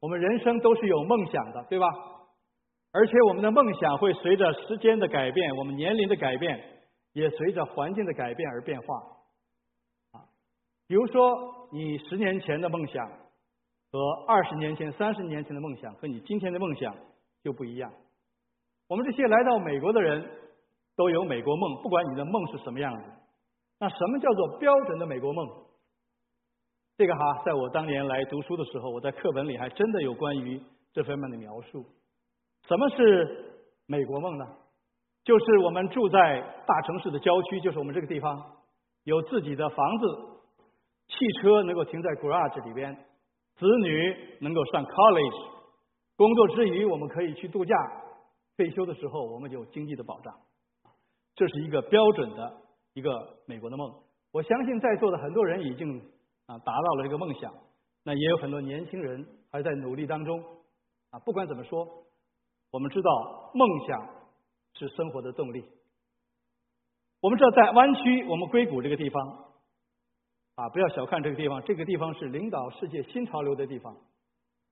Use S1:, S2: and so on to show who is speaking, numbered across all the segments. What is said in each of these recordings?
S1: 我们人生都是有梦想的，对吧？而且我们的梦想会随着时间的改变，我们年龄的改变，也随着环境的改变而变化。啊，比如说你十年前的梦想和二十年前、三十年前的梦想和你今天的梦想就不一样。我们这些来到美国的人都有美国梦，不管你的梦是什么样子。那什么叫做标准的美国梦？这个哈，在我当年来读书的时候，我在课本里还真的有关于这方面的描述。什么是美国梦呢？就是我们住在大城市的郊区，就是我们这个地方，有自己的房子，汽车能够停在 garage 里边，子女能够上 college，工作之余我们可以去度假，退休的时候我们有经济的保障。这是一个标准的一个美国的梦。我相信在座的很多人已经。啊，达到了这个梦想，那也有很多年轻人还在努力当中。啊，不管怎么说，我们知道梦想是生活的动力。我们知道在湾区，我们硅谷这个地方，啊，不要小看这个地方，这个地方是领导世界新潮流的地方。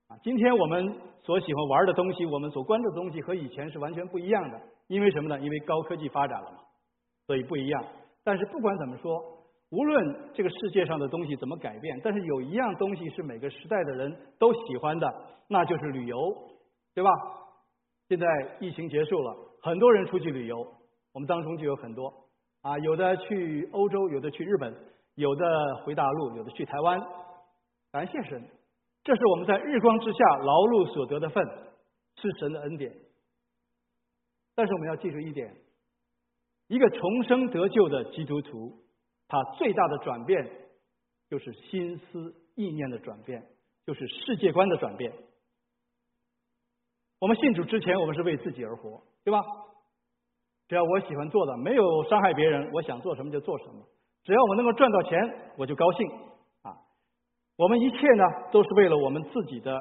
S1: 啊，今天我们所喜欢玩的东西，我们所关注的东西和以前是完全不一样的。因为什么呢？因为高科技发展了嘛，所以不一样。但是不管怎么说。无论这个世界上的东西怎么改变，但是有一样东西是每个时代的人都喜欢的，那就是旅游，对吧？现在疫情结束了，很多人出去旅游，我们当中就有很多啊，有的去欧洲，有的去日本，有的回大陆，有的去台湾。感谢神，这是我们在日光之下劳碌所得的份，是神的恩典。但是我们要记住一点，一个重生得救的基督徒。他最大的转变就是心思意念的转变，就是世界观的转变。我们信主之前，我们是为自己而活，对吧？只要我喜欢做的，没有伤害别人，我想做什么就做什么。只要我能够赚到钱，我就高兴啊！我们一切呢，都是为了我们自己的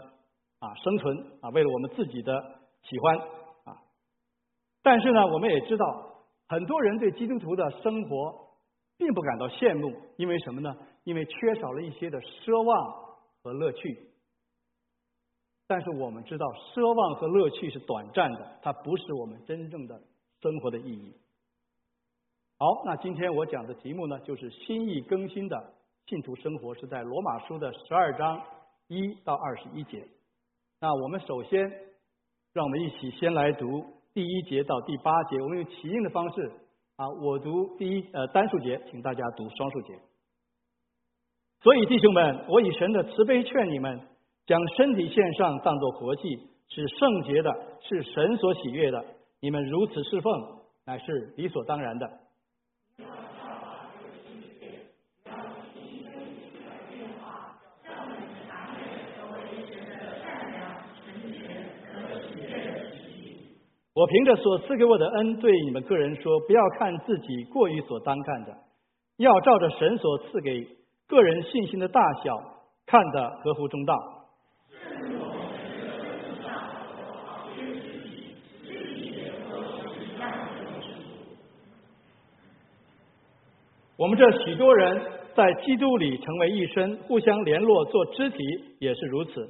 S1: 啊生存啊，为了我们自己的喜欢啊。但是呢，我们也知道，很多人对基督徒的生活。并不感到羡慕，因为什么呢？因为缺少了一些的奢望和乐趣。但是我们知道，奢望和乐趣是短暂的，它不是我们真正的生活的意义。好，那今天我讲的题目呢，就是心意更新的信徒生活，是在罗马书的十二章一到二十一节。那我们首先，让我们一起先来读第一节到第八节，我们用起印的方式。啊，我读第一呃单数节，请大家读双数节。所以弟兄们，我以神的慈悲劝你们，将身体献上，当做活祭，是圣洁的，是神所喜悦的。你们如此侍奉，乃是理所当然的。我凭着所赐给我的恩，对你们个人说：不要看自己过于所当看的，要照着神所赐给个人信心的大小，看得合乎中道。我们这许多人在基督里成为一身，互相联络做肢体，也是如此。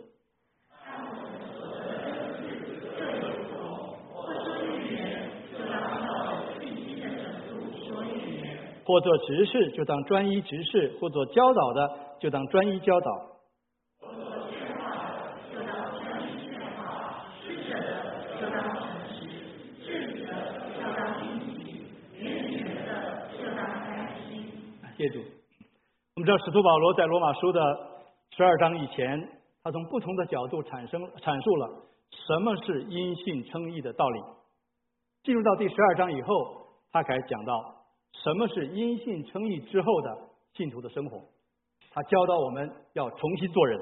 S1: 或做执事就当专一执事，或做教导的就当专一教导。或做劝化就当专一劝化，施舍的就当诚实，治理的就当殷勤，远远的就当开心。谢主，我们知道使徒保罗在罗马书的十二章以前，他从不同的角度产生阐述了什么是因信称义的道理。进入到第十二章以后，他开始讲到。什么是因信称义之后的信徒的生活？他教导我们要重新做人。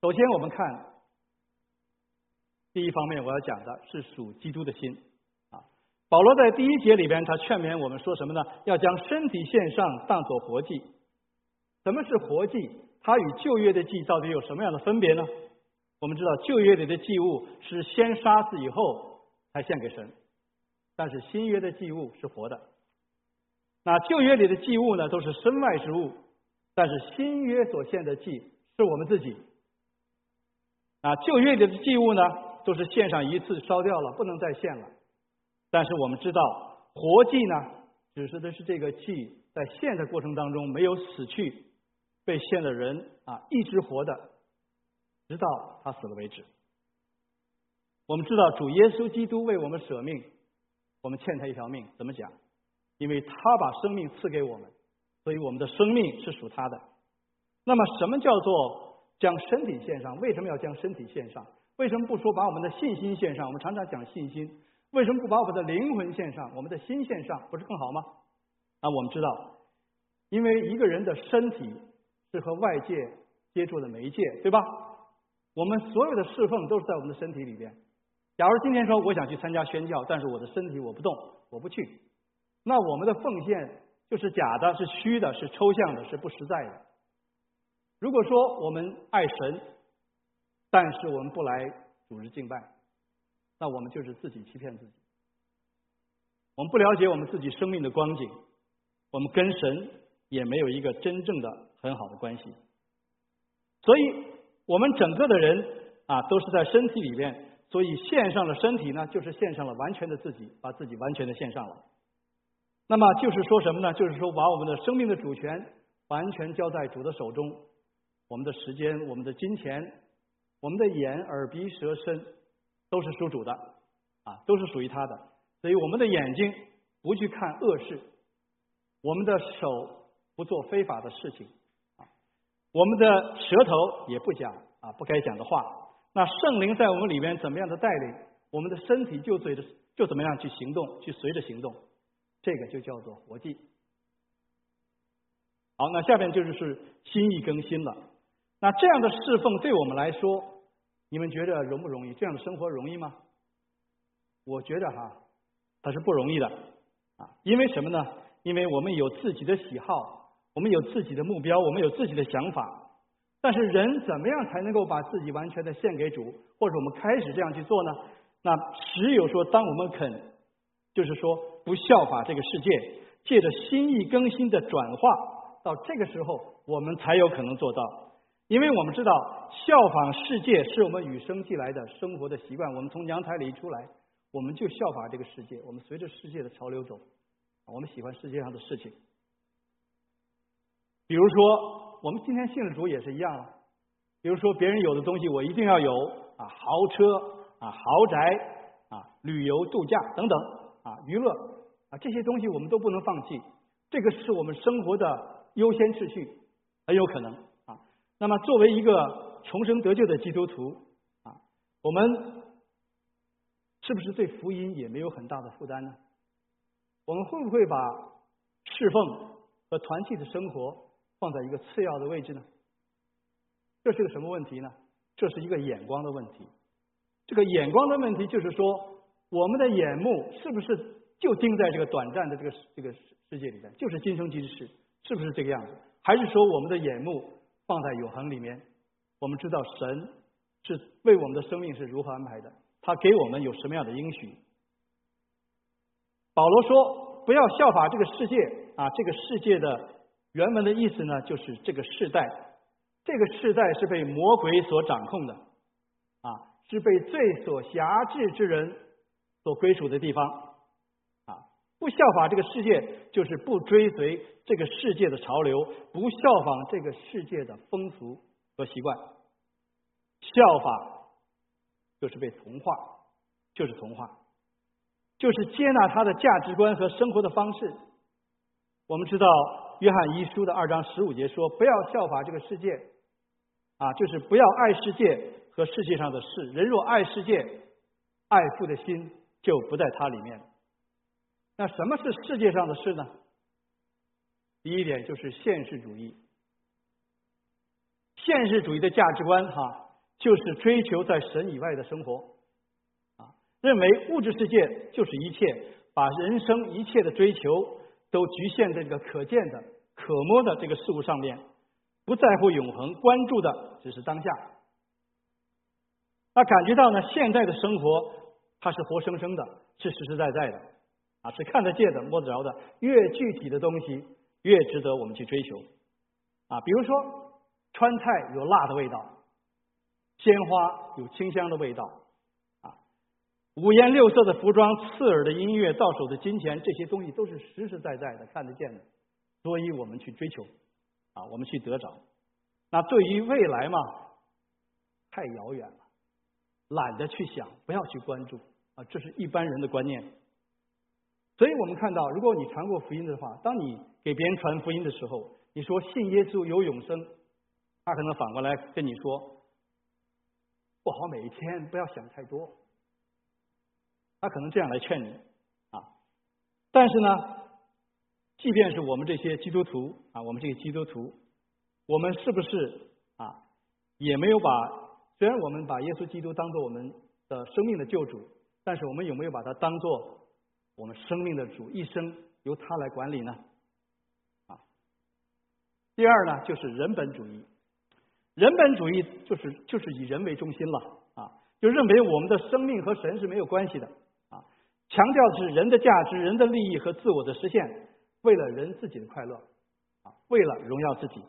S1: 首先，我们看第一方面，我要讲的是属基督的心啊。保罗在第一节里边，他劝勉我们说什么呢？要将身体献上，当作活祭。什么是活祭？它与旧约的祭到底有什么样的分别呢？我们知道旧约里的祭物是先杀死以后才献给神。但是新约的祭物是活的，那旧约里的祭物呢，都是身外之物。但是新约所献的祭是我们自己，啊，旧约里的祭物呢，都是献上一次烧掉了，不能再献了。但是我们知道，活祭呢，指示的是这个祭在献的过程当中没有死去，被献的人啊一直活的，直到他死了为止。我们知道主耶稣基督为我们舍命，我们欠他一条命。怎么讲？因为他把生命赐给我们，所以我们的生命是属他的。那么，什么叫做将身体献上？为什么要将身体献上？为什么不说把我们的信心献上？我们常常讲信心，为什么不把我们的灵魂献上？我们的心献上，不是更好吗？啊，我们知道，因为一个人的身体是和外界接触的媒介，对吧？我们所有的侍奉都是在我们的身体里边。假如今天说我想去参加宣教，但是我的身体我不动，我不去，那我们的奉献就是假的，是虚的，是抽象的，是不实在的。如果说我们爱神，但是我们不来组织敬拜，那我们就是自己欺骗自己。我们不了解我们自己生命的光景，我们跟神也没有一个真正的很好的关系。所以，我们整个的人啊，都是在身体里面，所以献上了身体呢，就是献上了完全的自己，把自己完全的献上了。那么就是说什么呢？就是说把我们的生命的主权完全交在主的手中。我们的时间、我们的金钱、我们的眼、耳、鼻、舌、身，都是属主的，啊，都是属于他的。所以，我们的眼睛不去看恶事，我们的手不做非法的事情，啊，我们的舌头也不讲啊不该讲的话。那圣灵在我们里面怎么样的带领，我们的身体就随着就怎么样去行动，去随着行动，这个就叫做活祭。好，那下面就是是心意更新了。那这样的侍奉对我们来说，你们觉得容不容易？这样的生活容易吗？我觉得哈，它是不容易的啊！因为什么呢？因为我们有自己的喜好，我们有自己的目标，我们有自己的想法。但是人怎么样才能够把自己完全的献给主？或者我们开始这样去做呢？那只有说，当我们肯，就是说不效法这个世界，借着心意更新的转化，到这个时候，我们才有可能做到。因为我们知道，效仿世界是我们与生俱来的生活的习惯。我们从娘胎里出来，我们就效法这个世界，我们随着世界的潮流走，我们喜欢世界上的事情。比如说，我们今天信了主也是一样了。比如说，别人有的东西我一定要有啊，豪车啊，豪宅啊，旅游度假等等啊，娱乐啊，这些东西我们都不能放弃。这个是我们生活的优先秩序，很有可能啊。那么，作为一个重生得救的基督徒啊，我们是不是对福音也没有很大的负担呢？我们会不会把侍奉和团契的生活放在一个次要的位置呢？这是个什么问题呢？这是一个眼光的问题。这个眼光的问题就是说，我们的眼目是不是就盯在这个短暂的这个这个世界里面，就是今生今世，是不是这个样子？还是说我们的眼目？放在永恒里面，我们知道神是为我们的生命是如何安排的，他给我们有什么样的应许。保罗说：“不要效法这个世界啊，这个世界的原文的意思呢，就是这个世代，这个世代是被魔鬼所掌控的，啊，是被罪所辖制之人所归属的地方，啊，不效法这个世界，就是不追随。”这个世界的潮流，不效仿这个世界的风俗和习惯，效法就是被同化，就是同化，就是接纳他的价值观和生活的方式。我们知道《约翰一书》的二章十五节说：“不要效法这个世界，啊，就是不要爱世界和世界上的事。人若爱世界，爱父的心就不在它里面。”那什么是世界上的事呢？第一点就是现实主义，现实主义的价值观哈，就是追求在神以外的生活，啊，认为物质世界就是一切，把人生一切的追求都局限在这个可见的、可摸的这个事物上面，不在乎永恒，关注的只是当下。那感觉到呢，现在的生活它是活生生的，是实实在在的，啊，是看得见的、摸得着的，越具体的东西。越值得我们去追求啊！比如说，川菜有辣的味道，鲜花有清香的味道，五颜六色的服装、刺耳的音乐、到手的金钱，这些东西都是实实在在的、看得见的，所以我们去追求，啊，我们去得着。那对于未来嘛，太遥远了，懒得去想，不要去关注，啊，这是一般人的观念。所以我们看到，如果你传过福音的话，当你给别人传福音的时候，你说信耶稣有永生，他可能反过来跟你说，过好每一天，不要想太多。他可能这样来劝你啊。但是呢，即便是我们这些基督徒啊，我们这些基督徒，我们是不是啊，也没有把虽然我们把耶稣基督当做我们的生命的救主，但是我们有没有把它当做？我们生命的主一生由他来管理呢？啊，第二呢，就是人本主义。人本主义就是就是以人为中心了啊，就认为我们的生命和神是没有关系的，强调的是人的价值、人的利益和自我的实现，为了人自己的快乐啊，为了荣耀自己。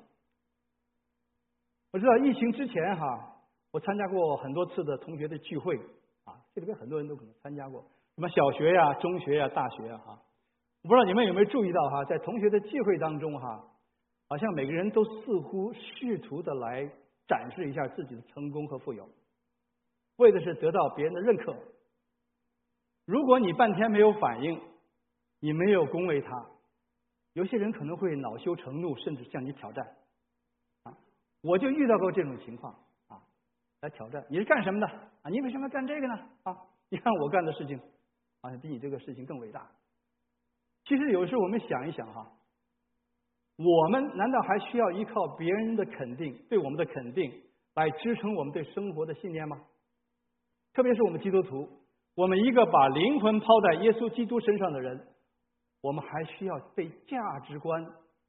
S1: 我知道疫情之前哈，我参加过很多次的同学的聚会啊，这里边很多人都可能参加过。什么小学呀、中学呀、大学呀，哈，我不知道你们有没有注意到哈，在同学的聚会当中哈，好像每个人都似乎试图的来展示一下自己的成功和富有，为的是得到别人的认可。如果你半天没有反应，你没有恭维他，有些人可能会恼羞成怒，甚至向你挑战。啊，我就遇到过这种情况啊，来挑战你是干什么的啊？你为什么要干这个呢？啊，你看我干的事情。好像比你这个事情更伟大。其实有时候我们想一想哈，我们难道还需要依靠别人的肯定、对我们的肯定来支撑我们对生活的信念吗？特别是我们基督徒，我们一个把灵魂抛在耶稣基督身上的人，我们还需要被价值观、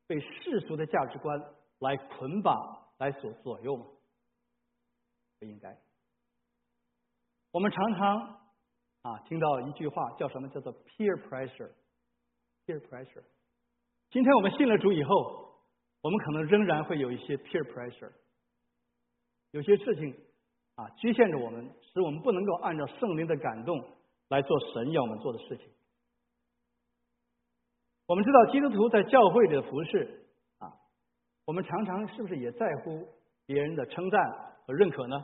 S1: 被世俗的价值观来捆绑、来所左右吗？不应该。我们常常。啊，听到一句话叫什么？叫做 peer pressure，peer pressure。今天我们信了主以后，我们可能仍然会有一些 peer pressure，有些事情啊局限着我们，使我们不能够按照圣灵的感动来做神要我们做的事情。我们知道基督徒在教会里的服饰啊，我们常常是不是也在乎别人的称赞和认可呢？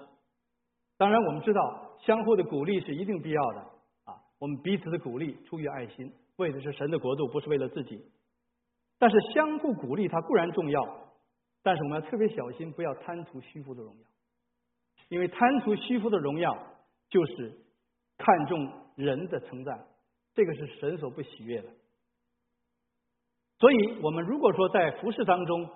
S1: 当然，我们知道相互的鼓励是一定必要的啊。我们彼此的鼓励出于爱心，为的是神的国度，不是为了自己。但是相互鼓励它固然重要，但是我们要特别小心，不要贪图虚浮的荣耀，因为贪图虚浮的荣耀就是看重人的称赞，这个是神所不喜悦的。所以，我们如果说在服饰当中，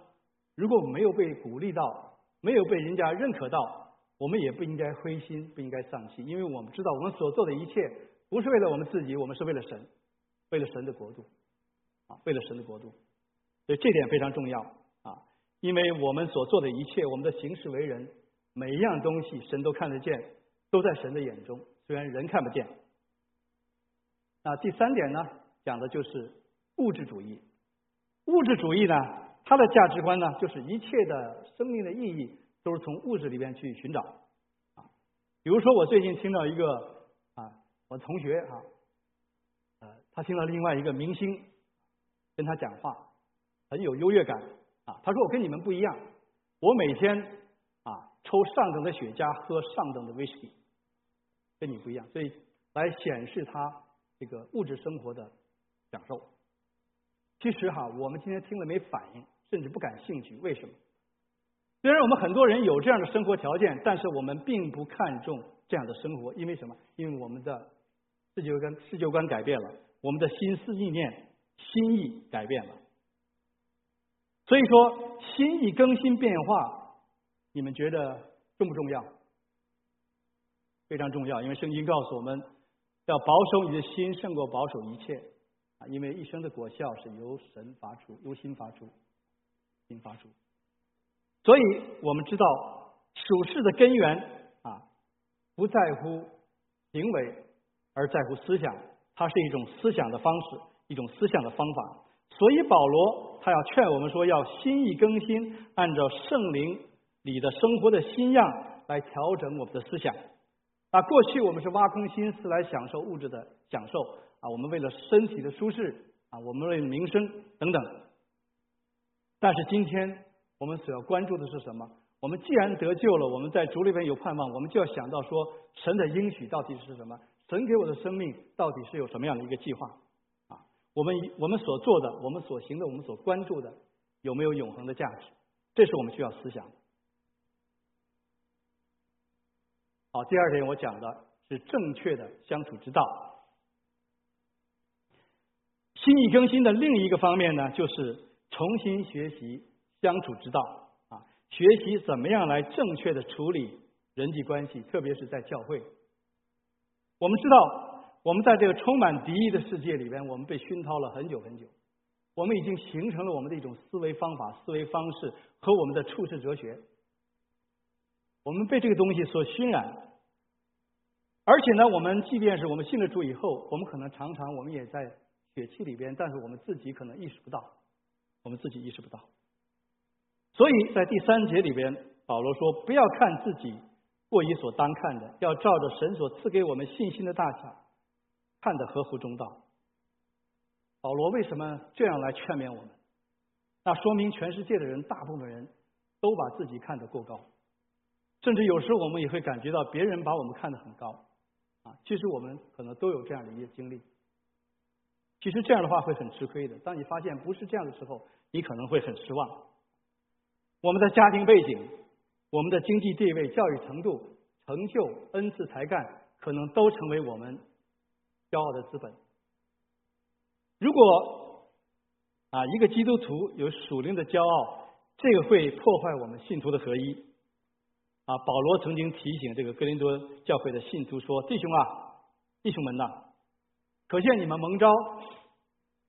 S1: 如果没有被鼓励到，没有被人家认可到。我们也不应该灰心，不应该丧气，因为我们知道我们所做的一切不是为了我们自己，我们是为了神，为了神的国度，啊，为了神的国度，所以这点非常重要啊，因为我们所做的一切，我们的行事为人，每一样东西神都看得见，都在神的眼中，虽然人看不见。那第三点呢，讲的就是物质主义。物质主义呢，它的价值观呢，就是一切的生命的意义。都是从物质里边去寻找啊，比如说我最近听到一个啊，我同学啊，呃，他听到另外一个明星跟他讲话，很有优越感啊。他说我跟你们不一样，我每天抽上等的雪茄，喝上等的威士忌，跟你不一样，所以来显示他这个物质生活的享受。其实哈，我们今天听了没反应，甚至不感兴趣，为什么？虽然我们很多人有这样的生活条件，但是我们并不看重这样的生活，因为什么？因为我们的世界观、世界观改变了，我们的心思意念、心意改变了。所以说，心意更新变化，你们觉得重不重要？非常重要，因为圣经告诉我们要保守你的心，胜过保守一切啊！因为一生的果效是由神发出，由心发出，心发出。所以我们知道属世的根源啊，不在乎行为，而在乎思想。它是一种思想的方式，一种思想的方法。所以保罗他要劝我们说，要心意更新，按照圣灵你的生活的新样来调整我们的思想。啊，过去我们是挖空心思来享受物质的享受啊，我们为了身体的舒适啊，我们为了名声等等。但是今天我们所要关注的是什么？我们既然得救了，我们在主里边有盼望，我们就要想到说，神的应许到底是什么？神给我的生命到底是有什么样的一个计划？啊，我们我们所做的，我们所行的，我们所关注的，有没有永恒的价值？这是我们需要思想。好，第二点我讲的是正确的相处之道。心意更新的另一个方面呢，就是重新学习相处之道啊，学习怎么样来正确的处理人际关系，特别是在教会。我们知道，我们在这个充满敌意的世界里边，我们被熏陶了很久很久，我们已经形成了我们的一种思维方法、思维方式和我们的处世哲学。我们被这个东西所熏染，而且呢，我们即便是我们信了主以后，我们可能常常我们也在血气里边，但是我们自己可能意识不到，我们自己意识不到。所以在第三节里边，保罗说：“不要看自己过于所当看的，要照着神所赐给我们信心的大小，看得合乎中道。”保罗为什么这样来劝勉我们？那说明全世界的人，大部分人都把自己看得过高。甚至有时候我们也会感觉到别人把我们看得很高，啊，其实我们可能都有这样的一些经历。其实这样的话会很吃亏的。当你发现不是这样的时候，你可能会很失望。我们的家庭背景、我们的经济地位、教育程度、成就、恩赐、才干，可能都成为我们骄傲的资本。如果啊，一个基督徒有属灵的骄傲，这个会破坏我们信徒的合一。啊，保罗曾经提醒这个格林多教会的信徒说：“弟兄啊，弟兄们呐，可见你们蒙召，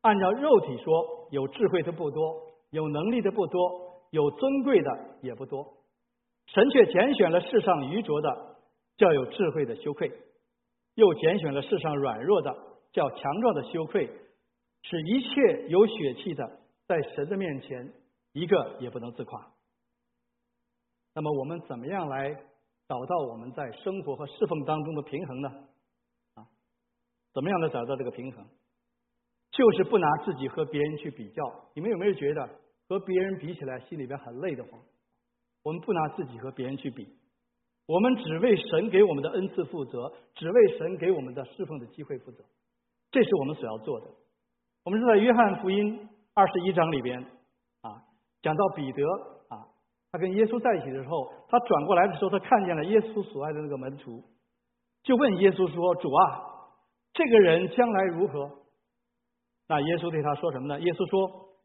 S1: 按照肉体说，有智慧的不多，有能力的不多，有尊贵的也不多。神却拣选了世上愚拙的，叫有智慧的羞愧；又拣选了世上软弱的，叫强壮的羞愧，使一切有血气的，在神的面前，一个也不能自夸。”那么我们怎么样来找到我们在生活和侍奉当中的平衡呢？啊，怎么样来找到这个平衡？就是不拿自己和别人去比较。你们有没有觉得和别人比起来心里边很累的慌？我们不拿自己和别人去比，我们只为神给我们的恩赐负责，只为神给我们的侍奉的机会负责。这是我们所要做的。我们是在约翰福音二十一章里边啊，讲到彼得。他跟耶稣在一起的时候，他转过来的时候，他看见了耶稣所爱的那个门徒，就问耶稣说：“主啊，这个人将来如何？”那耶稣对他说什么呢？耶稣说：“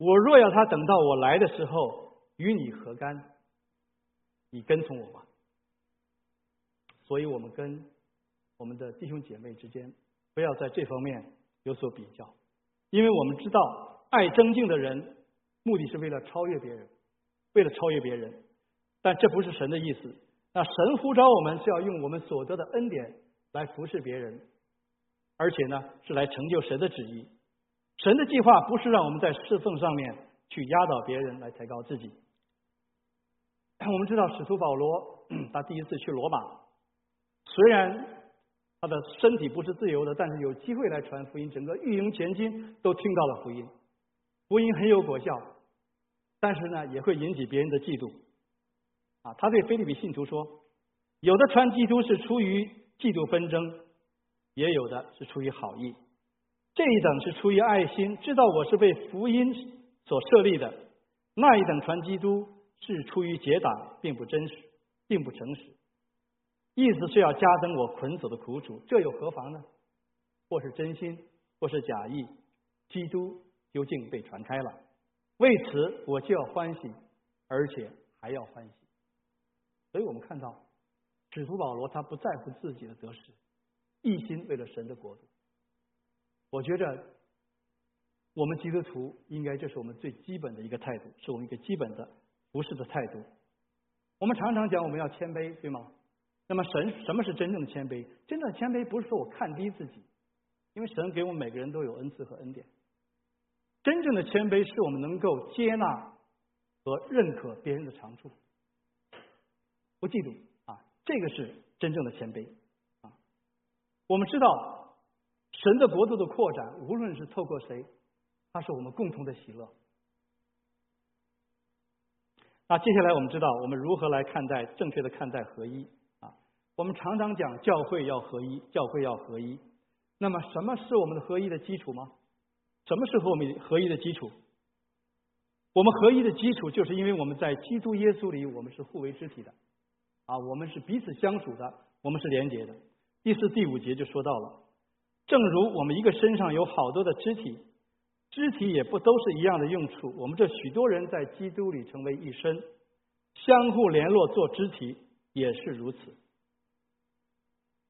S1: 我若要他等到我来的时候，与你何干？你跟从我吧。”所以，我们跟我们的弟兄姐妹之间，不要在这方面有所比较，因为我们知道，爱增进的人，目的是为了超越别人。为了超越别人，但这不是神的意思。那神呼召我们是要用我们所得的恩典来服侍别人，而且呢是来成就神的旨意。神的计划不是让我们在侍奉上面去压倒别人来抬高自己。我们知道使徒保罗他第一次去罗马，虽然他的身体不是自由的，但是有机会来传福音，整个御营前军都听到了福音，福音很有果效。但是呢，也会引起别人的嫉妒。啊，他对菲利比信徒说：“有的传基督是出于嫉妒纷争，也有的是出于好意。这一等是出于爱心，知道我是被福音所设立的；那一等传基督是出于结党，并不真实，并不诚实。意思是要加增我捆锁的苦楚，这又何妨呢？或是真心，或是假意，基督究竟被传开了。”为此，我就要欢喜，而且还要欢喜。所以我们看到，使徒保罗他不在乎自己的得失，一心为了神的国度。我觉着，我们基督徒应该这是我们最基本的一个态度，是我们一个基本的服侍的态度。我们常常讲我们要谦卑，对吗？那么神什么是真正的谦卑？真正的谦卑不是说我看低自己，因为神给我们每个人都有恩赐和恩典。真正的谦卑是我们能够接纳和认可别人的长处。不嫉妒啊，这个是真正的谦卑啊。我们知道神的国度的扩展，无论是透过谁，它是我们共同的喜乐。那接下来我们知道我们如何来看待正确的看待合一啊？我们常常讲教会要合一，教会要合一。那么什么是我们的合一的基础吗？什么是和我们合一的基础？我们合一的基础，就是因为我们在基督耶稣里，我们是互为肢体的，啊，我们是彼此相属的，我们是连结的。第四、第五节就说到了，正如我们一个身上有好多的肢体，肢体也不都是一样的用处。我们这许多人在基督里成为一身，相互联络做肢体也是如此。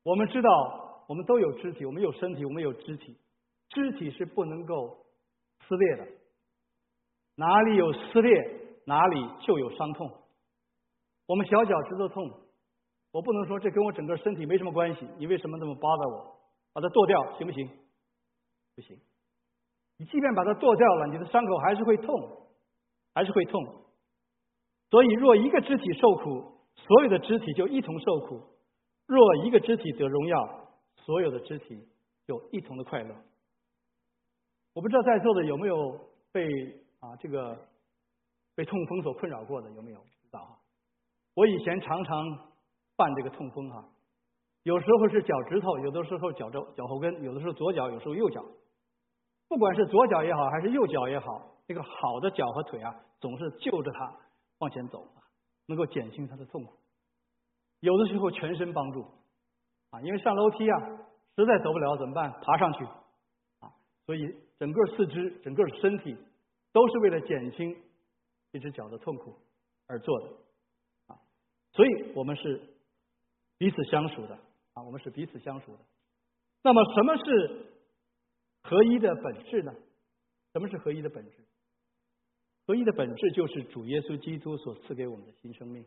S1: 我们知道，我们都有肢体，我们有身体，我们有肢体，肢体是不能够撕裂的。哪里有撕裂，哪里就有伤痛。我们小脚趾头痛，我不能说这跟我整个身体没什么关系。你为什么这么扒着我？把它剁掉行不行？不行。你即便把它剁掉了，你的伤口还是会痛，还是会痛。所以，若一个肢体受苦，所有的肢体就一同受苦；若一个肢体得荣耀，所有的肢体就一同的快乐。我不知道在座的有没有被。啊，这个被痛风所困扰过的有没有？知道哈？我以前常常犯这个痛风哈，有时候是脚趾头，有的时候脚肘、脚后跟，有的时候左脚，有时候右脚。不管是左脚也好，还是右脚也好，这个好的脚和腿啊，总是就着它往前走啊，能够减轻它的痛苦。有的时候全身帮助啊，因为上楼梯啊，实在走不了怎么办？爬上去，所以整个四肢、整个身体。都是为了减轻一只脚的痛苦而做的啊，所以我们是彼此相属的啊，我们是彼此相属的。那么，什么是合一的本质呢？什么是合一的本质？合一的本质就是主耶稣基督所赐给我们的新生命。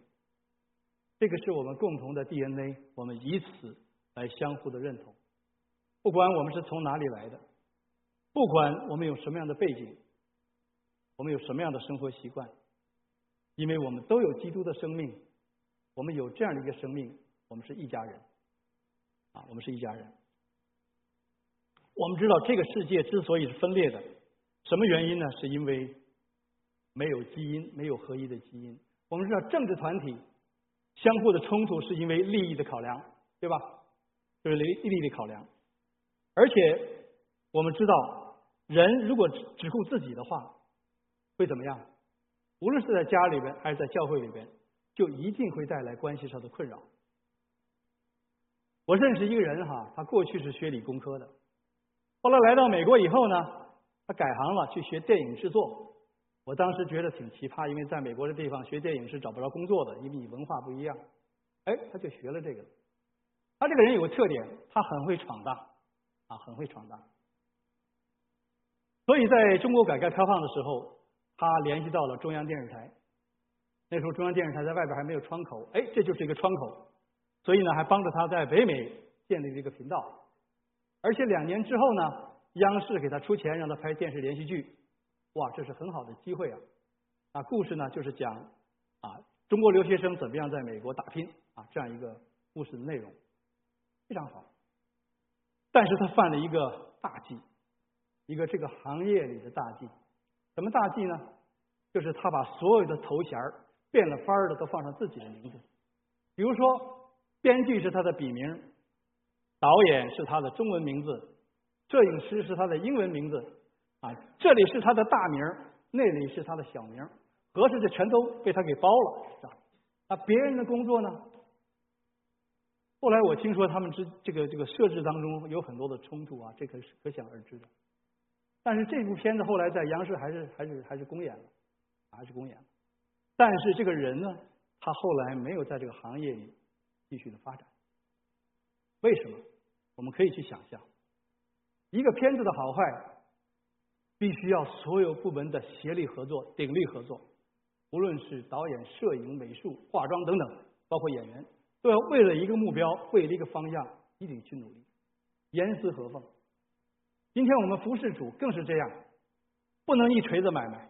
S1: 这个是我们共同的 DNA，我们以此来相互的认同。不管我们是从哪里来的，不管我们有什么样的背景。我们有什么样的生活习惯？因为我们都有基督的生命，我们有这样的一个生命，我们是一家人啊，我们是一家人。我们知道这个世界之所以是分裂的，什么原因呢？是因为没有基因，没有合一的基因。我们知道政治团体相互的冲突是因为利益的考量，对吧？就是利利益的考量。而且我们知道，人如果只顾自己的话，会怎么样？无论是在家里边还是在教会里边，就一定会带来关系上的困扰。我认识一个人哈，他过去是学理工科的，后来来到美国以后呢，他改行了，去学电影制作。我当时觉得挺奇葩，因为在美国的地方学电影是找不着工作的，因为你文化不一样。哎，他就学了这个。他这个人有个特点，他很会闯荡啊，很会闯荡。所以在中国改革开放的时候。他联系到了中央电视台，那时候中央电视台在外边还没有窗口，哎，这就是一个窗口，所以呢，还帮着他在北美建立了一个频道，而且两年之后呢，央视给他出钱让他拍电视连续剧，哇，这是很好的机会啊！啊，故事呢就是讲啊中国留学生怎么样在美国打拼啊这样一个故事的内容，非常好。但是他犯了一个大忌，一个这个行业里的大忌。什么大忌呢？就是他把所有的头衔变了法儿的都放上自己的名字，比如说编剧是他的笔名，导演是他的中文名字，摄影师是他的英文名字，啊，这里是他的大名，那里是他的小名，合适就全都被他给包了，是吧？那别人的工作呢？后来我听说他们之这个这个设置当中有很多的冲突啊，这可是可想而知的。但是这部片子后来在央视还是还是还是公演了，还是公演了。但是这个人呢，他后来没有在这个行业里继续的发展。为什么？我们可以去想象，一个片子的好坏，必须要所有部门的协力合作、鼎力合作。无论是导演、摄影、美术、化妆等等，包括演员，都要为了一个目标、为了一个方向，一定去努力，严丝合缝。今天我们服侍主更是这样，不能一锤子买卖，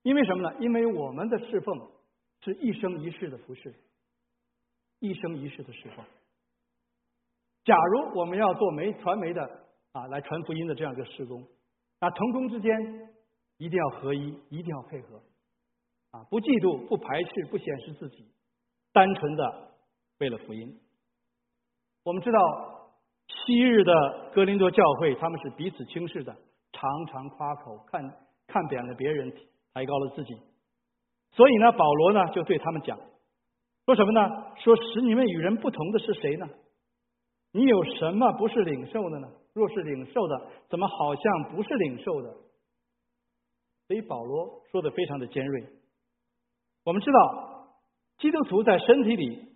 S1: 因为什么呢？因为我们的侍奉是一生一世的服侍，一生一世的侍奉。假如我们要做媒传媒的啊，来传福音的这样一个施工，那同工之间一定要合一，一定要配合，啊，不嫉妒，不排斥，不显示自己，单纯的为了福音。我们知道，昔日的哥林多教会他们是彼此轻视的，常常夸口，看看扁了别人，抬高了自己。所以呢，保罗呢就对他们讲，说什么呢？说使你们与人不同的是谁呢？你有什么不是领受的呢？若是领受的，怎么好像不是领受的？所以保罗说的非常的尖锐。我们知道，基督徒在身体里，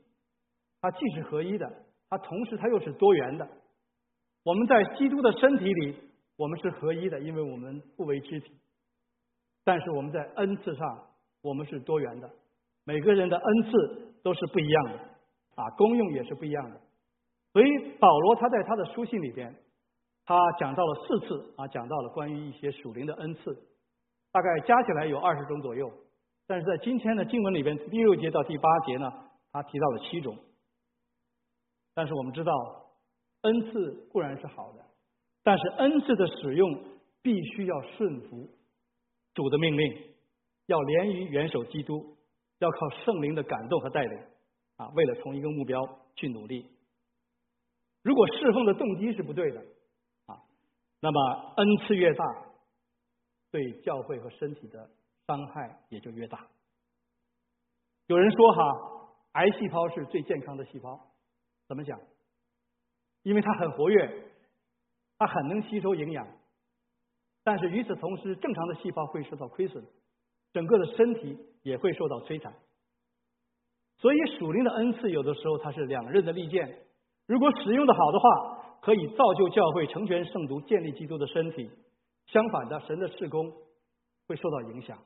S1: 他既是合一的，他同时他又是多元的。我们在基督的身体里，我们是合一的，因为我们不为肢体。但是我们在恩赐上，我们是多元的。每个人的恩赐都是不一样的，啊，功用也是不一样的。所以保罗他在他的书信里边，他讲到了四次啊，讲到了关于一些属灵的恩赐，大概加起来有二十种左右。但是在今天的经文里边，第六节到第八节呢，他提到了七种。但是我们知道，恩赐固然是好的，但是恩赐的使用必须要顺服主的命令，要连于元首基督，要靠圣灵的感动和带领啊，为了同一个目标去努力。如果侍奉的动机是不对的，啊，那么恩赐越大，对教会和身体的伤害也就越大。有人说哈，癌细胞是最健康的细胞，怎么讲？因为它很活跃，它很能吸收营养，但是与此同时，正常的细胞会受到亏损，整个的身体也会受到摧残。所以属灵的恩赐有的时候它是两刃的利剑。如果使用的好的话，可以造就教会成全圣徒，建立基督的身体。相反的，神的事工会受到影响。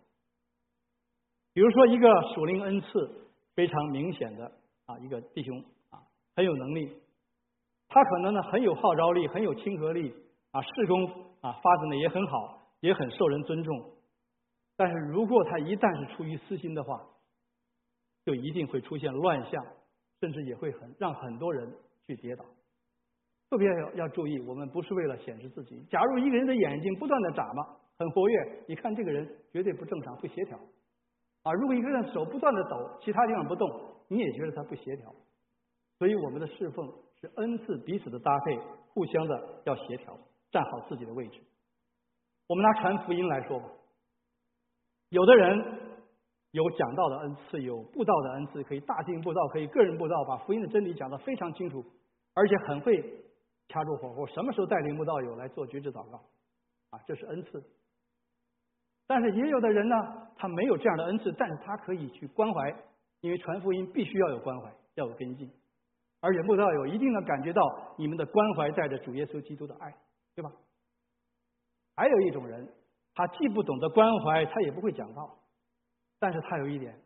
S1: 比如说，一个属灵恩赐非常明显的啊，一个弟兄啊，很有能力，他可能呢很有号召力，很有亲和力啊，事工啊发展的也很好，也很受人尊重。但是如果他一旦是出于私心的话，就一定会出现乱象，甚至也会很让很多人。去跌倒，特别要要注意，我们不是为了显示自己。假如一个人的眼睛不断的眨巴，很活跃，你看这个人绝对不正常，不协调。啊，如果一个人手不断的抖，其他地方不动，你也觉得他不协调。所以我们的侍奉是恩赐彼此的搭配，互相的要协调，站好自己的位置。我们拿传福音来说吧，有的人。有讲道的恩赐，有布道的恩赐，可以大型布道，可以个人布道，把福音的真理讲得非常清楚，而且很会掐住火候，什么时候带领布道友来做举止祷告，啊，这是恩赐。但是也有的人呢，他没有这样的恩赐，但是他可以去关怀，因为传福音必须要有关怀，要有跟进，而且墓道友一定能感觉到你们的关怀带着主耶稣基督的爱，对吧？还有一种人，他既不懂得关怀，他也不会讲道。但是他有一点，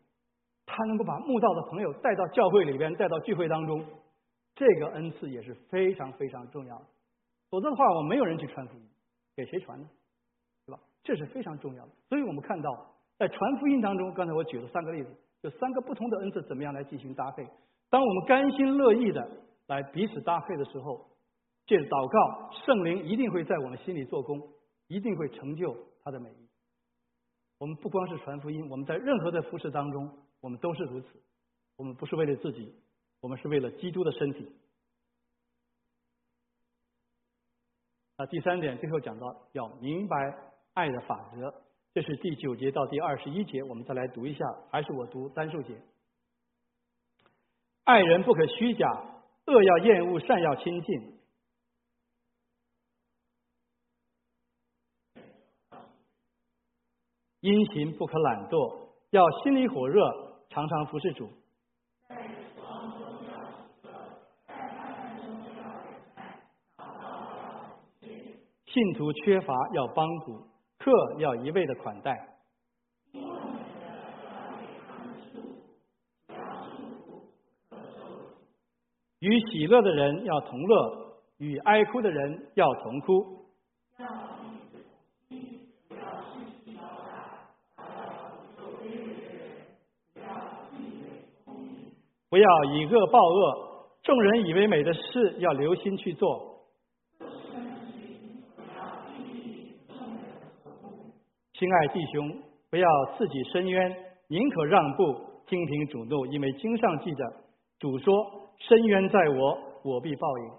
S1: 他能够把慕道的朋友带到教会里边，带到聚会当中，这个恩赐也是非常非常重要的。否则的话，我没有人去传福音，给谁传呢？对吧？这是非常重要的。所以我们看到，在传福音当中，刚才我举了三个例子，就三个不同的恩赐怎么样来进行搭配。当我们甘心乐意的来彼此搭配的时候，借祷告，圣灵一定会在我们心里做工，一定会成就他的美意。我们不光是传福音，我们在任何的服饰当中，我们都是如此。我们不是为了自己，我们是为了基督的身体。那，第三点，最后讲到要明白爱的法则，这是第九节到第二十一节，我们再来读一下，还是我读单数节。爱人不可虚假，恶要厌恶，善要亲近。殷勤不可懒惰，要心里火热，常常服侍主。信徒缺乏要帮补，客要一味的款待。与喜乐的人要同乐，与哀哭的人要同哭。不要以恶报恶，众人以为美的事要留心去做。亲爱弟兄，不要自己伸冤，宁可让步，听凭主怒，因为经上记着，主说：“深渊在我，我必报应。”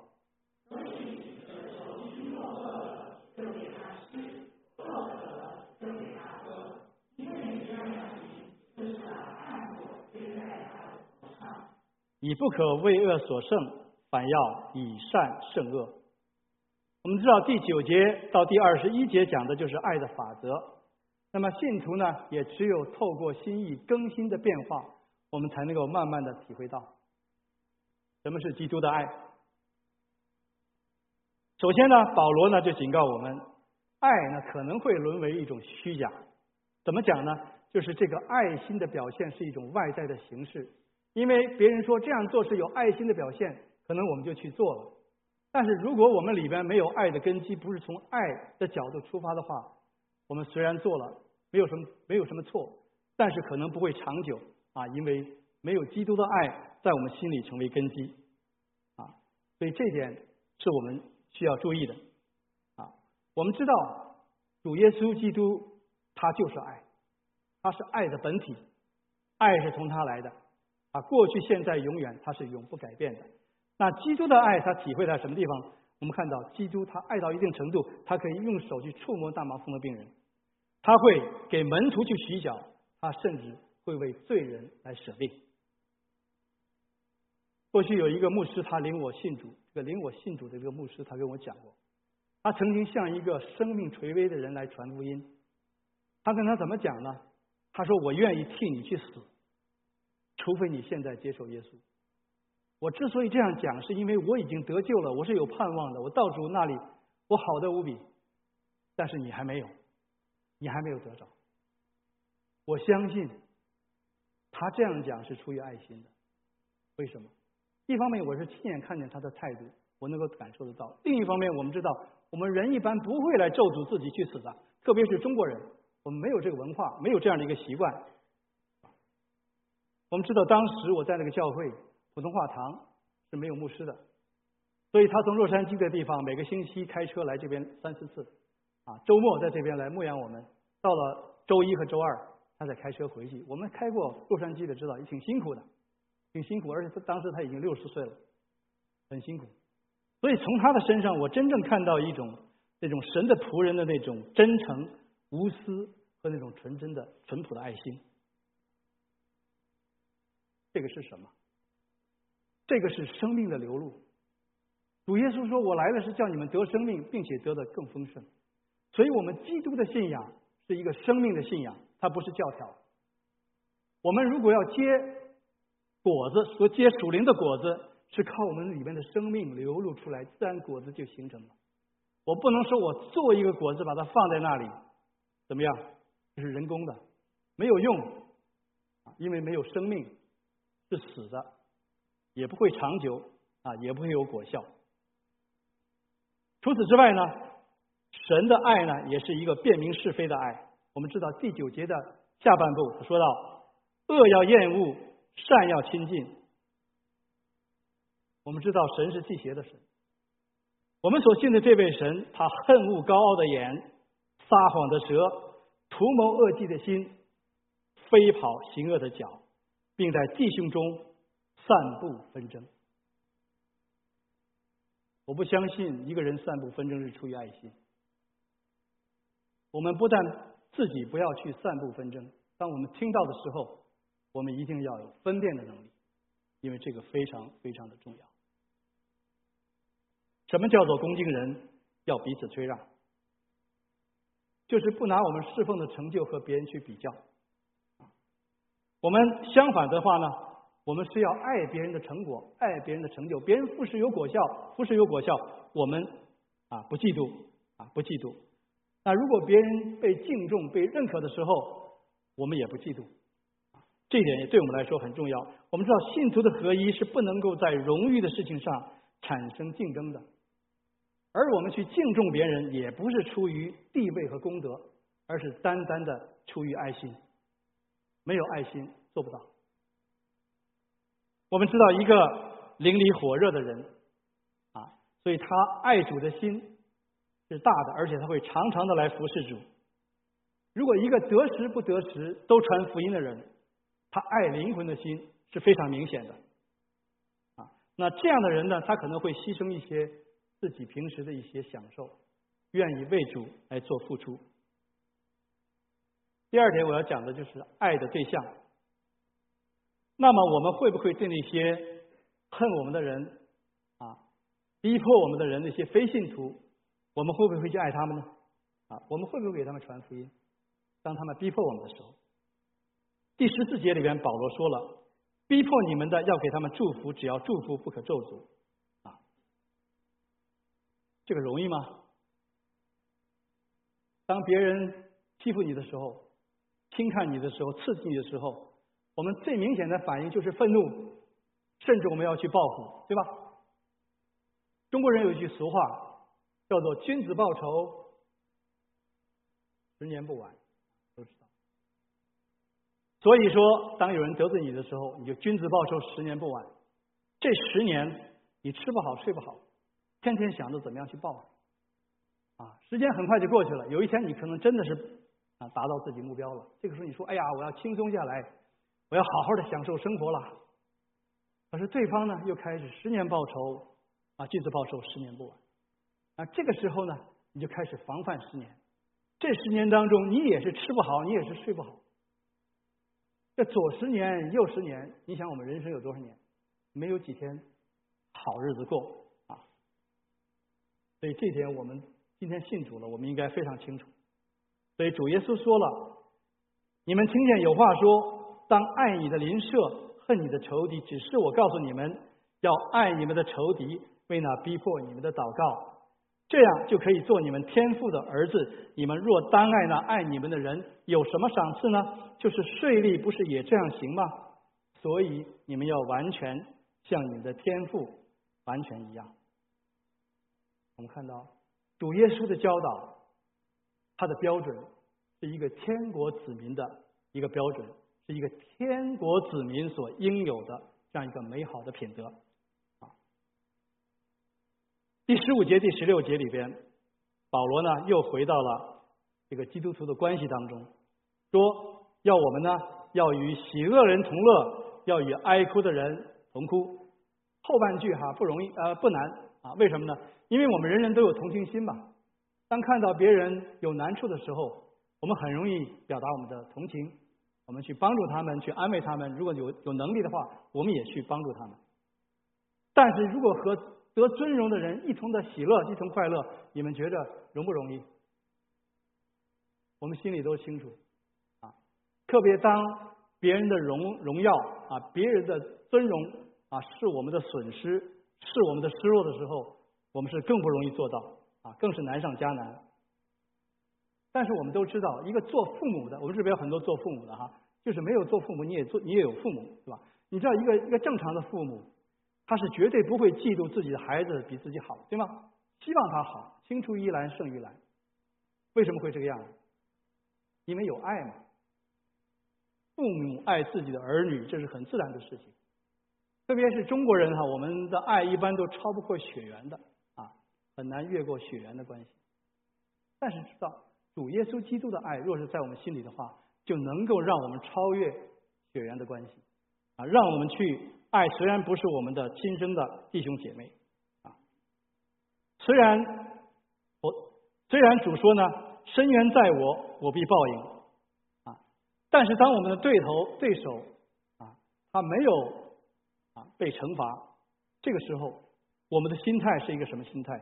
S1: 你不可为恶所胜，反要以善胜恶。我们知道第九节到第二十一节讲的就是爱的法则。那么信徒呢，也只有透过心意更新的变化，我们才能够慢慢的体会到什么是基督的爱。首先呢，保罗呢就警告我们，爱呢可能会沦为一种虚假。怎么讲呢？就是这个爱心的表现是一种外在的形式。因为别人说这样做是有爱心的表现，可能我们就去做了。但是如果我们里边没有爱的根基，不是从爱的角度出发的话，我们虽然做了，没有什么没有什么错，但是可能不会长久啊，因为没有基督的爱在我们心里成为根基啊，所以这点是我们需要注意的啊。我们知道主耶稣基督他就是爱，他是爱的本体，爱是从他来的。啊，过去、现在、永远，它是永不改变的。那基督的爱，他体会在什么地方？我们看到，基督他爱到一定程度，他可以用手去触摸大麻风的病人，他会给门徒去洗脚，他甚至会为罪人来舍命。过去有一个牧师，他领我信主，这个领我信主的这个牧师，他跟我讲过，他曾经向一个生命垂危的人来传福音，他跟他怎么讲呢？他说：“我愿意替你去死。”除非你现在接受耶稣，我之所以这样讲，是因为我已经得救了，我是有盼望的。我到主那里，我好的无比，但是你还没有，你还没有得着。我相信他这样讲是出于爱心的。为什么？一方面我是亲眼看见他的态度，我能够感受得到；另一方面，我们知道，我们人一般不会来咒诅自己去死的，特别是中国人，我们没有这个文化，没有这样的一个习惯。我们知道，当时我在那个教会普通话堂是没有牧师的，所以他从洛杉矶的地方每个星期开车来这边三四次，啊，周末在这边来牧养我们。到了周一和周二，他再开车回去。我们开过洛杉矶的，知道也挺辛苦的，挺辛苦，而且他当时他已经六十岁了，很辛苦。所以从他的身上，我真正看到一种那种神的仆人的那种真诚、无私和那种纯真的、淳朴的爱心。这个是什么？这个是生命的流露。主耶稣说：“我来的是叫你们得生命，并且得的更丰盛。”所以，我们基督的信仰是一个生命的信仰，它不是教条。我们如果要接果子，所结属灵的果子，是靠我们里面的生命流露出来，自然果子就形成了。我不能说我做一个果子，把它放在那里，怎么样？这是人工的，没有用，因为没有生命。是死的，也不会长久啊，也不会有果效。除此之外呢，神的爱呢，也是一个辨明是非的爱。我们知道第九节的下半部他说到：恶要厌恶，善要亲近。我们知道神是祭邪的神，我们所信的这位神，他恨恶高傲的眼，撒谎的舌，图谋恶计的心，飞跑行恶的脚。并在弟兄中散布纷争。我不相信一个人散布纷争是出于爱心。我们不但自己不要去散布纷争，当我们听到的时候，我们一定要有分辨的能力，因为这个非常非常的重要。什么叫做恭敬人要彼此推让？就是不拿我们侍奉的成就和别人去比较。我们相反的话呢，我们是要爱别人的成果，爱别人的成就。别人富士有果效，富士有果效，我们啊不嫉妒啊不嫉妒。那如果别人被敬重、被认可的时候，我们也不嫉妒。这一点也对我们来说很重要。我们知道信徒的合一是不能够在荣誉的事情上产生竞争的，而我们去敬重别人，也不是出于地位和功德，而是单单的出于爱心。没有爱心做不到。我们知道一个灵里火热的人啊，所以他爱主的心是大的，而且他会常常的来服侍主。如果一个得时不得时都传福音的人，他爱灵魂的心是非常明显的啊。那这样的人呢，他可能会牺牲一些自己平时的一些享受，愿意为主来做付出。第二点我要讲的就是爱的对象。那么我们会不会对那些恨我们的人啊、逼迫我们的人那些非信徒，我们会不会去爱他们呢？啊，我们会不会给他们传福音？当他们逼迫我们的时候，第十四节里边保罗说了：“逼迫你们的要给他们祝福，只要祝福，不可咒诅。”啊，这个容易吗？当别人欺负你的时候，轻看你的时候，刺激你的时候。我们最明显的反应就是愤怒，甚至我们要去报复，对吧？中国人有一句俗话，叫做“君子报仇，十年不晚”，所以说，当有人得罪你的时候，你就君子报仇，十年不晚。这十年，你吃不好，睡不好，天天想着怎么样去报，啊，时间很快就过去了。有一天，你可能真的是啊达到自己目标了。这个时候，你说：“哎呀，我要轻松下来。”我要好好的享受生活了，可是对方呢又开始十年报仇啊，君子报仇十年不晚啊。这个时候呢，你就开始防范十年。这十年当中，你也是吃不好，你也是睡不好。这左十年右十年，你想我们人生有多少年？没有几天好日子过啊。所以这点我们今天信主了，我们应该非常清楚。所以主耶稣说了：“你们听见有话说。”当爱你的邻舍，恨你的仇敌，只是我告诉你们，要爱你们的仇敌，为那逼迫你们的祷告，这样就可以做你们天父的儿子。你们若单爱那爱你们的人，有什么赏赐呢？就是税吏不是也这样行吗？所以你们要完全像你的天父完全一样。我们看到主耶稣的教导，他的标准是一个天国子民的一个标准。是一个天国子民所应有的这样一个美好的品德。第十五节、第十六节里边，保罗呢又回到了这个基督徒的关系当中，说要我们呢要与喜乐人同乐，要与哀哭的人同哭。后半句哈不容易呃不难啊，为什么呢？因为我们人人都有同情心嘛。当看到别人有难处的时候，我们很容易表达我们的同情。我们去帮助他们，去安慰他们。如果有有能力的话，我们也去帮助他们。但是如果和得尊荣的人一同的喜乐，一同快乐，你们觉得容不容易？我们心里都清楚啊。特别当别人的荣荣耀啊，别人的尊荣啊，是我们的损失，是我们的失落的时候，我们是更不容易做到啊，更是难上加难。但是我们都知道，一个做父母的，我们这边有很多做父母的哈，就是没有做父母，你也做，你也有父母，是吧？你知道，一个一个正常的父母，他是绝对不会嫉妒自己的孩子比自己好，对吗？希望他好，青出于蓝胜于蓝。为什么会这个样子？因为有爱嘛。父母爱自己的儿女，这是很自然的事情。特别是中国人哈，我们的爱一般都超不过血缘的啊，很难越过血缘的关系。但是知道。主耶稣基督的爱，若是在我们心里的话，就能够让我们超越血缘的关系啊，让我们去爱虽然不是我们的亲生的弟兄姐妹啊，虽然我虽然主说呢，深渊在我，我必报应啊，但是当我们的对头对手啊，他没有啊被惩罚，这个时候我们的心态是一个什么心态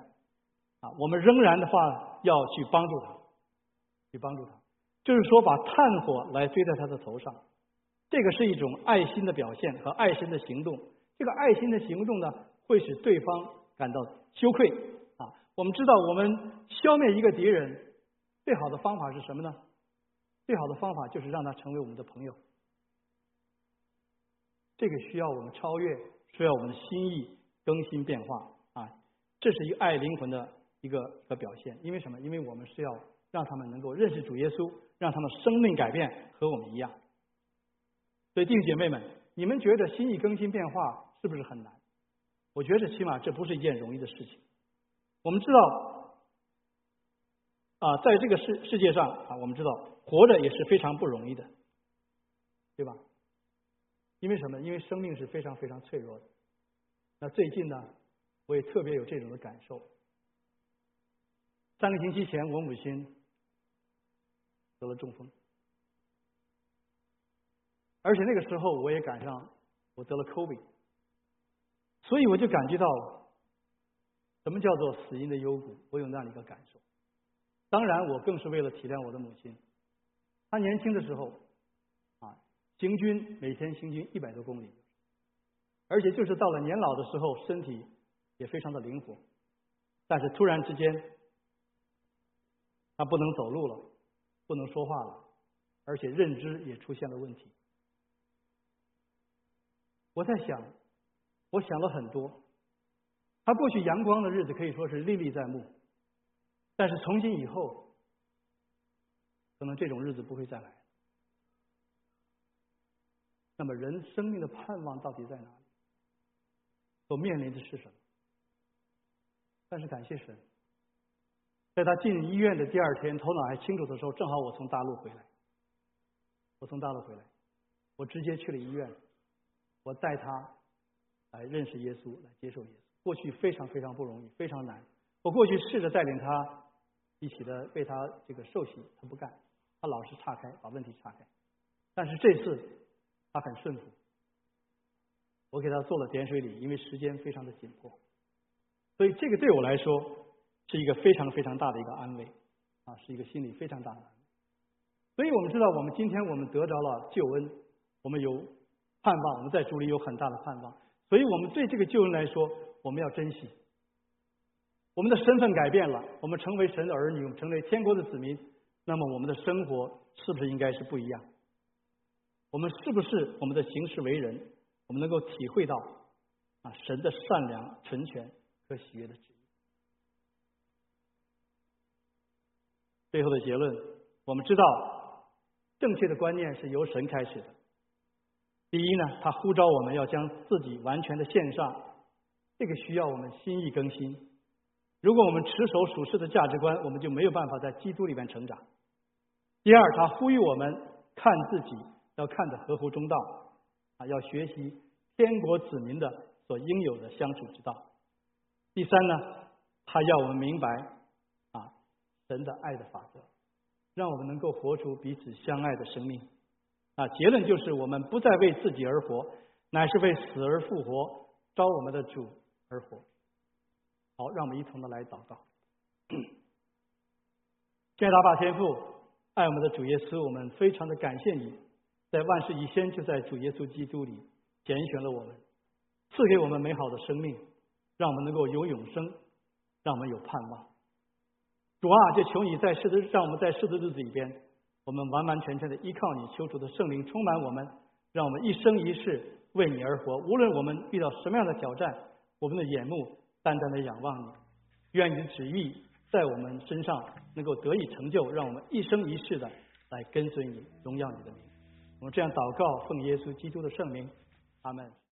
S1: 啊？我们仍然的话要去帮助他。去帮助他，就是说把炭火来堆在他的头上，这个是一种爱心的表现和爱心的行动。这个爱心的行动呢，会使对方感到羞愧啊。我们知道，我们消灭一个敌人最好的方法是什么呢？最好的方法就是让他成为我们的朋友。这个需要我们超越，需要我们的心意更新变化啊。这是一个爱灵魂的一个一个表现。因为什么？因为我们是要。让他们能够认识主耶稣，让他们生命改变，和我们一样。所以弟兄姐妹们，你们觉得心意更新变化是不是很难？我觉得起码这不是一件容易的事情。我们知道，啊，在这个世世界上啊，我们知道活着也是非常不容易的，对吧？因为什么？因为生命是非常非常脆弱的。那最近呢，我也特别有这种的感受。三个星期前，我母亲得了中风，而且那个时候我也赶上我得了 COVID，所以我就感觉到什么叫做死因的幽谷，我有那样的一个感受。当然，我更是为了体谅我的母亲，她年轻的时候啊，行军每天行军一百多公里，而且就是到了年老的时候，身体也非常的灵活，但是突然之间。他不能走路了，不能说话了，而且认知也出现了问题。我在想，我想了很多。他过去阳光的日子可以说是历历在目，但是从今以后，可能这种日子不会再来。那么，人生命的盼望到底在哪里？所面临的是什么？但是感谢神。在他进医院的第二天，头脑还清楚的时候，正好我从大陆回来。我从大陆回来，我直接去了医院，我带他来认识耶稣，来接受耶稣。过去非常非常不容易，非常难。我过去试着带领他一起的为他这个受洗，他不干，他老是岔开，把问题岔开。但是这次他很顺服，我给他做了点水礼，因为时间非常的紧迫，所以这个对我来说。是一个非常非常大的一个安慰，啊，是一个心理非常大的安慰。所以我们知道，我们今天我们得着了救恩，我们有盼望，我们在主里有很大的盼望。所以我们对这个救恩来说，我们要珍惜。我们的身份改变了，我们成为神的儿女，我们成为天国的子民，那么我们的生活是不是应该是不一样？我们是不是我们的行事为人，我们能够体会到啊神的善良、纯全和喜悦的？最后的结论，我们知道，正确的观念是由神开始的。第一呢，他呼召我们要将自己完全的献上，这个需要我们心意更新。如果我们持守属世的价值观，我们就没有办法在基督里面成长。第二，他呼吁我们看自己要看得合乎中道，啊，要学习天国子民的所应有的相处之道。第三呢，他要我们明白啊。神的爱的法则，让我们能够活出彼此相爱的生命。啊，结论就是，我们不再为自己而活，乃是为死而复活、招我们的主而活。好，让我们一同的来祷告。亲爱的爸天父，爱我们的主耶稣，我们非常的感谢你，在万事以先就在主耶稣基督里拣选了我们，赐给我们美好的生命，让我们能够有永生，让我们有盼望。主啊，就求你在世的让我们在世的日子里边，我们完完全全的依靠你，求主的圣灵充满我们，让我们一生一世为你而活。无论我们遇到什么样的挑战，我们的眼目单单的仰望你。愿你的旨意在我们身上能够得以成就，让我们一生一世的来跟随你，荣耀你的名。我们这样祷告，奉耶稣基督的圣名，阿门。